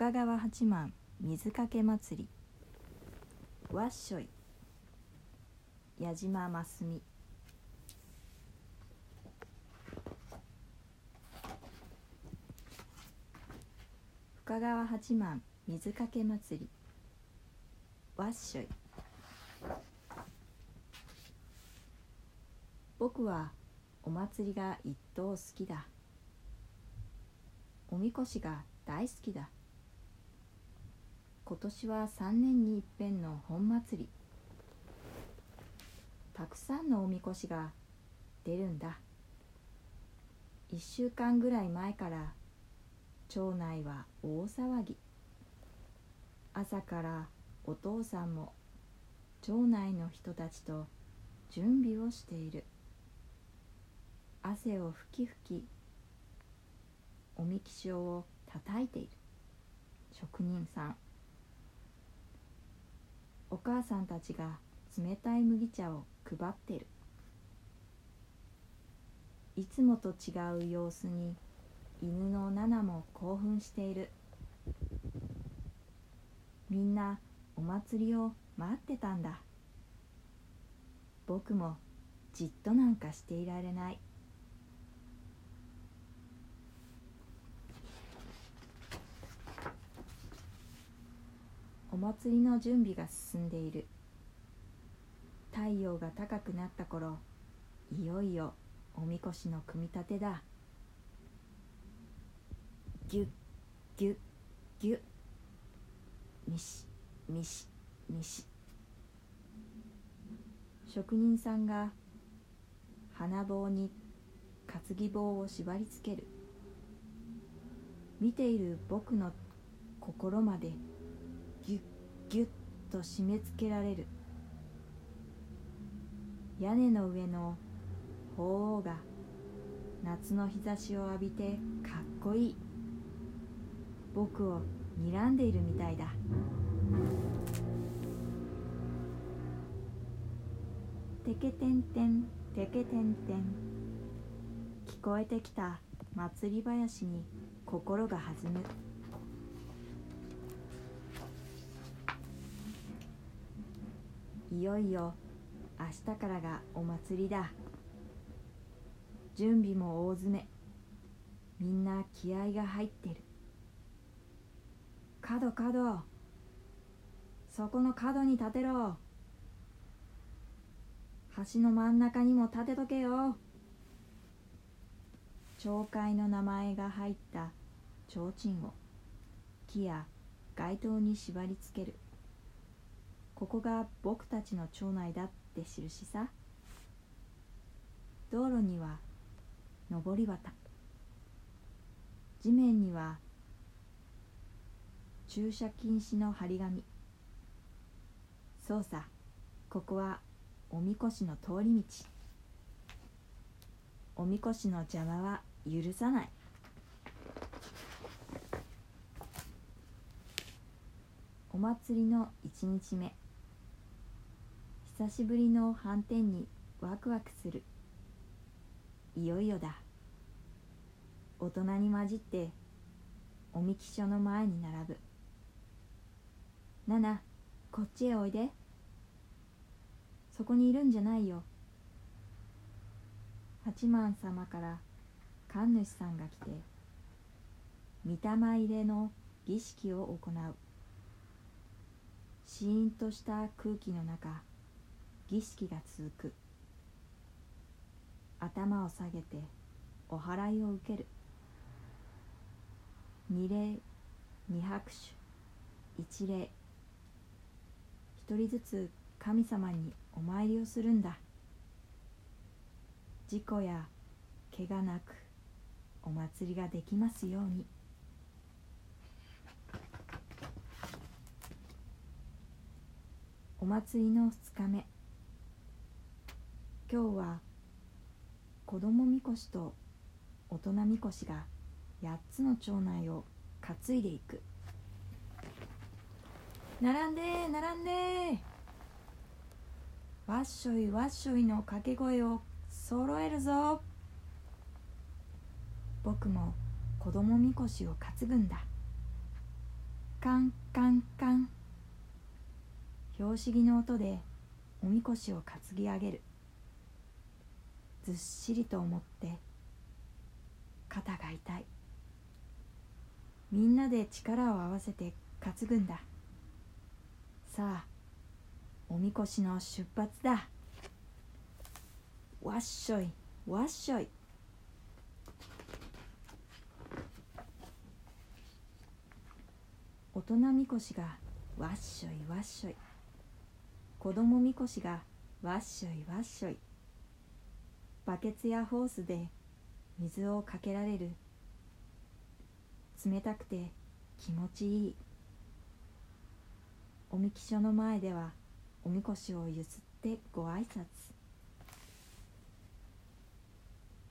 深川八幡水かけ祭り。わっしょい。矢島真澄深川八幡水かけ祭り。わっしょい。僕はお祭りが一等好きだ。おみこしが大好きだ。今年は3年に一遍の本祭り。たくさんのおみこしが出るんだ。1週間ぐらい前から町内は大騒ぎ。朝からお父さんも町内の人たちと準備をしている。汗をふきふきおみきしょうを叩いている。職人さん。お母さんたちが冷たい麦茶を配ってる。いつもと違う様子に犬のナナも興奮している。みんなお祭りを待ってたんだ。僕もじっとなんかしていられない。祭りの準備が進んでいる。太陽が高くなった頃いよいよおみこしの組み立てだ。ぎゅっぎゅっぎゅっ。みしみしみし。職人さんが花棒に担ぎ棒を縛りつける。見ている僕の心までぎゅっと締め付けられる。屋根の上の鳳凰が夏の日差しを浴びてかっこいい。僕を睨んでいるみたいだ。てけてんてんてけてんてん聞こえてきた祭り林に心が弾む。いよいよ明日からがお祭りだ。準備も大詰め。みんな気合が入ってる。角角。そこの角に立てろ。橋の真ん中にも立てとけよ。町会の名前が入った提灯を木や街灯に縛り付ける。ここが僕たちの町内だって印さ。道路には上り旗。地面には駐車禁止の張り紙。そうさここはおみこしの通り道。おみこしの邪魔は許さない。お祭りの一日目。久しぶりの斑点にワクワクする。いよいよだ。大人に混じっておみき所の前に並ぶ。ナナこっちへおいで。そこにいるんじゃないよ。八幡様から神主さんが来て御霊入れの儀式を行う。シーンとした空気の中儀式が続く。頭を下げてお祓いを受ける。二礼二拍手一礼。一人ずつ神様にお参りをするんだ。事故や怪我なくお祭りができますように。お祭りの2日目。今日は子供みこしと大人みこしが8つの町内を担いでいく。並んで並んで。わっしょいわっしょいの掛け声を揃えるぞ。僕も子供みこしを担ぐんだ。カンカンカン。拍子木の音でおみこしを担ぎ上げる。ずっしりと思って肩が痛い。みんなで力を合わせて担ぐんだ。さあおみこしの出発だ。わっしょいわっしょい。大人みこしがわっしょいわっしょい。子供みこしがわっしょいわっしょい。バケツやホースで水をかけられる。冷たくて気持ちいい。おみき所の前ではおみこしをゆすってご挨拶。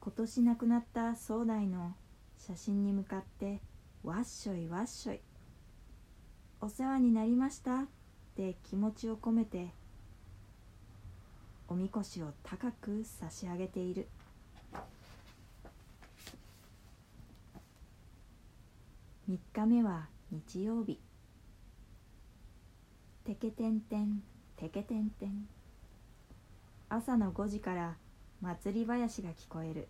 今年亡くなった総代の写真に向かってわっしょいわっしょい。お世話になりました。って気持ちを込めておみこしを高く差し上げている。3日目は日曜日。てけてんてんてけてんてん。朝の5時から祭り囃子が聞こえる。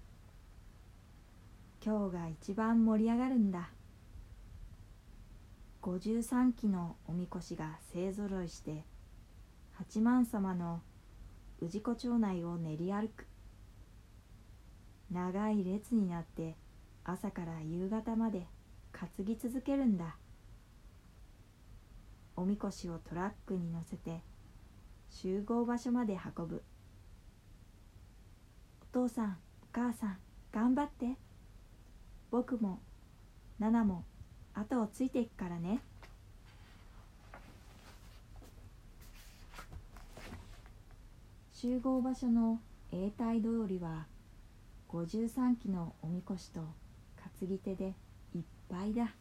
今日が一番盛り上がるんだ。53基のおみこしが勢ぞろいして八幡様の氏子町内を練り歩く。長い列になって朝から夕方まで担ぎ続けるんだ。おみこしをトラックに乗せて集合場所まで運ぶ。お父さんお母さん頑張って。僕もナナも後をついていくからね。集合場所の永代通りは53基のおみこしと担ぎ手でいっぱいだ。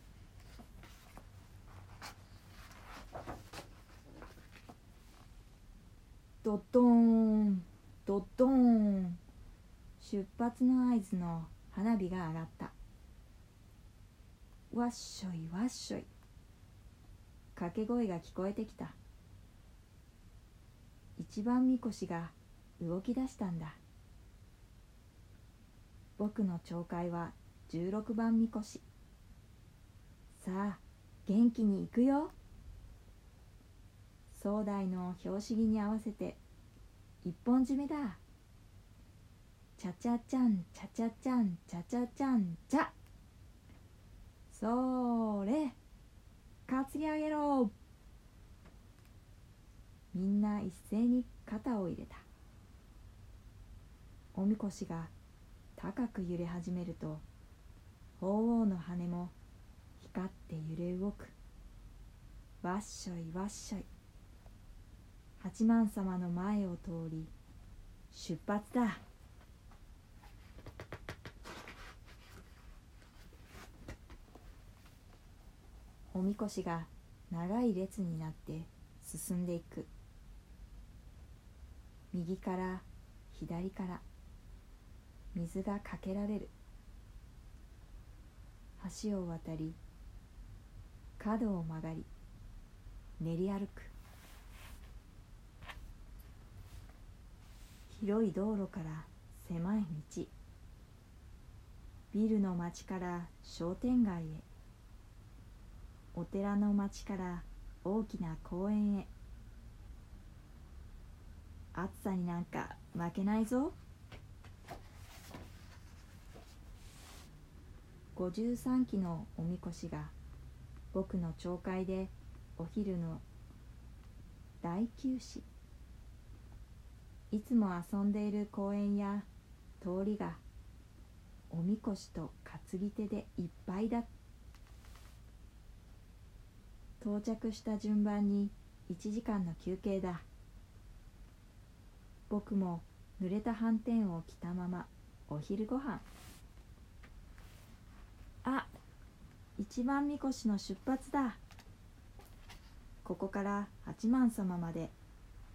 ドドーンドドーン。出発の合図の花火が上がった。わっしょいわっしょい。掛け声が聞こえてきた。一番みこしが動き出したんだ。僕の町会は16番みこし。さあ元気に行くよ。壮大の拍子木に合わせて一本締めだ。チャチャチャンチャチャチャンチャチャチャンチャ。それ担ぎ上げろ。みんな一斉に肩を入れた。おみこしが高く揺れ始めると鳳凰の羽も光って揺れ動く。わっしょいわっしょい。八幡様の前を通り出発だ。おみこしが長い列になって進んでいく。右から左から水がかけられる。橋を渡り角を曲がり練り歩く。広い道路から狭い道。ビルの町から商店街へ。お寺の町から大きな公園へ。暑さになんか負けないぞ。53基のおみこしが僕の町会でお昼の大休止。いつも遊んでいる公園や通りがおみこしと担ぎ手でいっぱいだ。到着した順番に1時間の休憩だ。僕も濡れたはんてんを着たままお昼ご飯。あ一番みこしの出発だ。ここから八幡様まで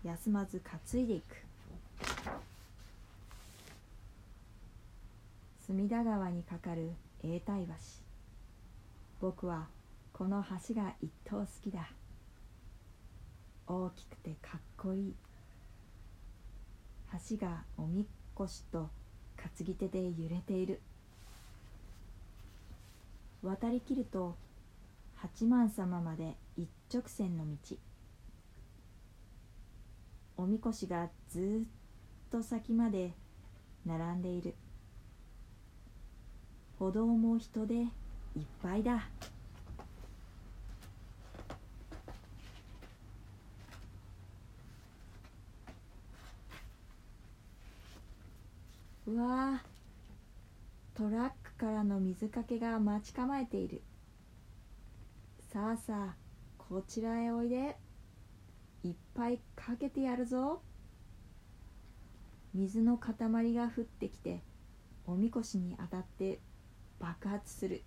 休まず担いでいく。隅田川に架かる永代橋。僕はこの橋が一等好きだ。大きくてかっこいい。橋がおみこしと担ぎ手で揺れている。渡りきると八幡様まで一直線の道。おみこしがずっと先まで並んでいる。歩道も人でいっぱいだ。うわトラックからの水かけが待ち構えている。さあさあこちらへおいで。いっぱいかけてやるぞ。水の塊が降ってきておみこしに当たって爆発する。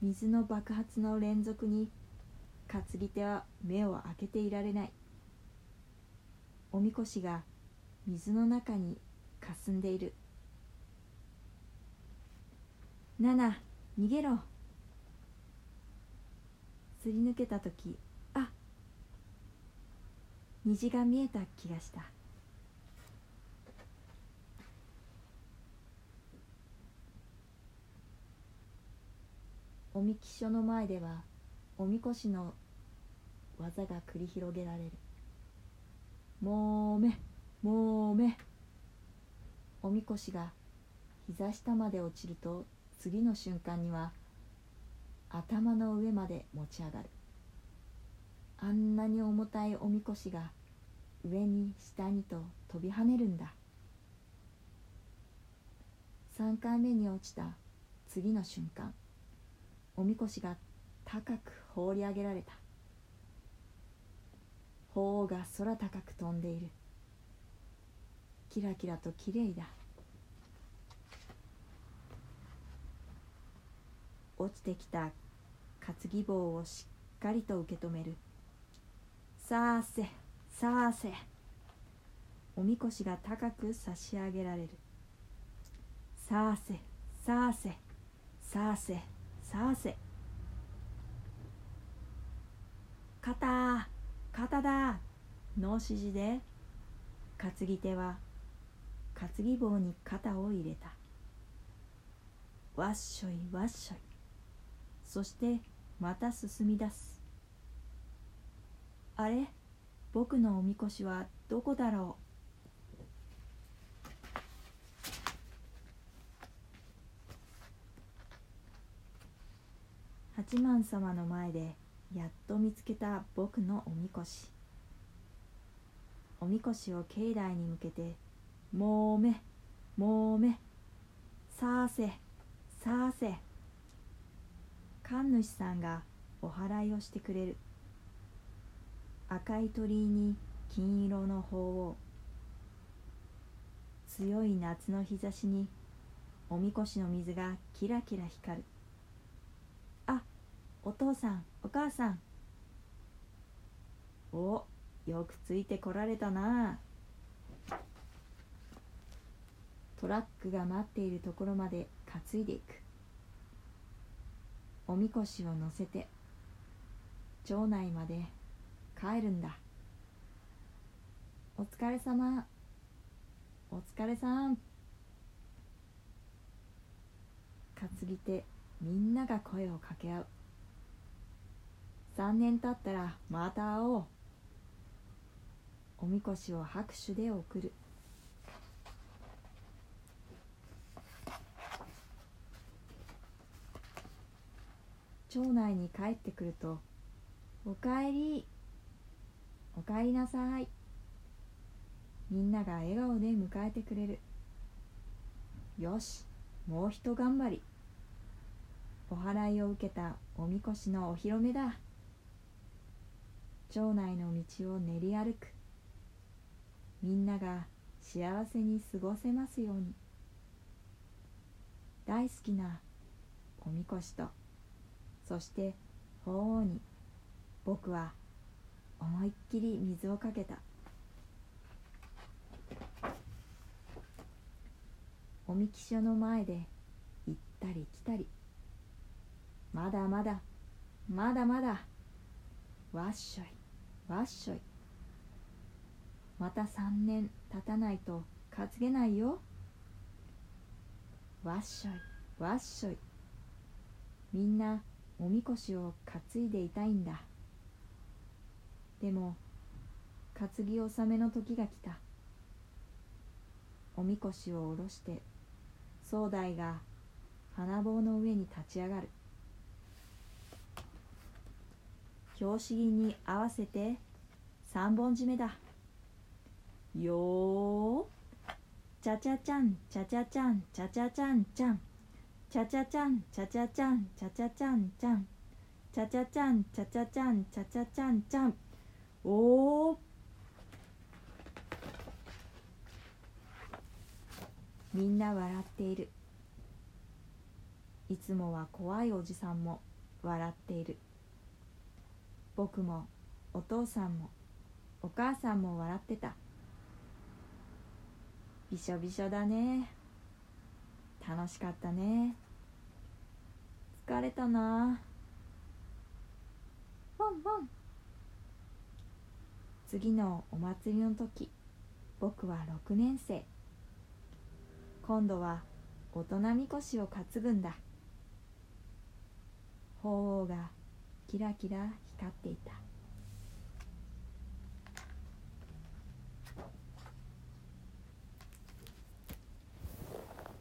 水の爆発の連続に担ぎ手は目を開けていられない。おみこしが水の中にかすんでいる「ナナ逃げろ!」すり抜けた時あ虹が見えた気がした。おみき所の前ではおみこしの技が繰り広げられる。もうめもうめ。おみこしが膝下まで落ちると次の瞬間には頭の上まで持ち上がる。あんなに重たいおみこしが上に下にと飛び跳ねるんだ。3回目に落ちた次の瞬間おみこしが高く放り上げられた。鳳凰が空高く飛んでいる。キラキラときれいだ。落ちてきた担ぎ棒をしっかりと受け止める。さあせさあせ。おみこしが高く差し上げられる。さあせさあせ。さあせさあせ。肩肩だ。の指示で。担ぎ手は担ぎ棒に肩を入れた。わっしょいわっしょい。そしてまた進み出す。あれ？僕のおみこしはどこだろう？八幡様の前でやっと見つけた僕のおみこし。おみこしを境内に向けてもめもめ。さあせさあせ。神主さんがお祓いをしてくれる。赤い鳥居に金色の鳳凰。強い夏の日差しにおみこしの水がキラキラ光る。あお父さんお母さん。およくついてこられたな。あトラックが待っているところまで担いでいく。おみこしを乗せて町内まで帰るんだ。お疲れ様。お疲れさん。担ぎ手みんなが声を掛け合う。3年経ったらまた会おう。おみこしを拍手で送る。町内に帰ってくると「おかえりおかえりなさい」みんなが笑顔で迎えてくれる。よしもうひと頑張り。お祓いを受けたおみこしのお披露目だ。町内の道を練り歩く。みんなが幸せに過ごせますように。大好きなおみこしとそして鳳凰に僕は思いっきり水をかけた。おみき所の前で行ったり来たり。まだまだまだまだわっしょいわっしょい。また三年経たないと担げないよ。わっしょいわっしょい。みんなおみこしを担いでいたいんだ。でも担ぎ納めの時が来た。おみこしを下ろして総代が花棒の上に立ち上がる。拍子木に合わせて三本締めだ。よー。ちゃちゃちゃんちゃちゃちゃんちゃちゃちゃんちゃん。ちゃちゃちゃんちゃちゃちゃんちゃちゃちゃんちゃんちゃちゃちゃんちゃちゃちゃんちゃちゃちゃんちゃんおー。みんな笑っている。いつもは怖いおじさんも笑っている。僕もお父さんもお母さんも笑ってた。びしょびしょだね。楽しかったね。疲れたな。ワンワン。次のお祭りの時僕は6年生。今度は大人みこしを担ぐんだ。鳳凰がキラキラ光っていた。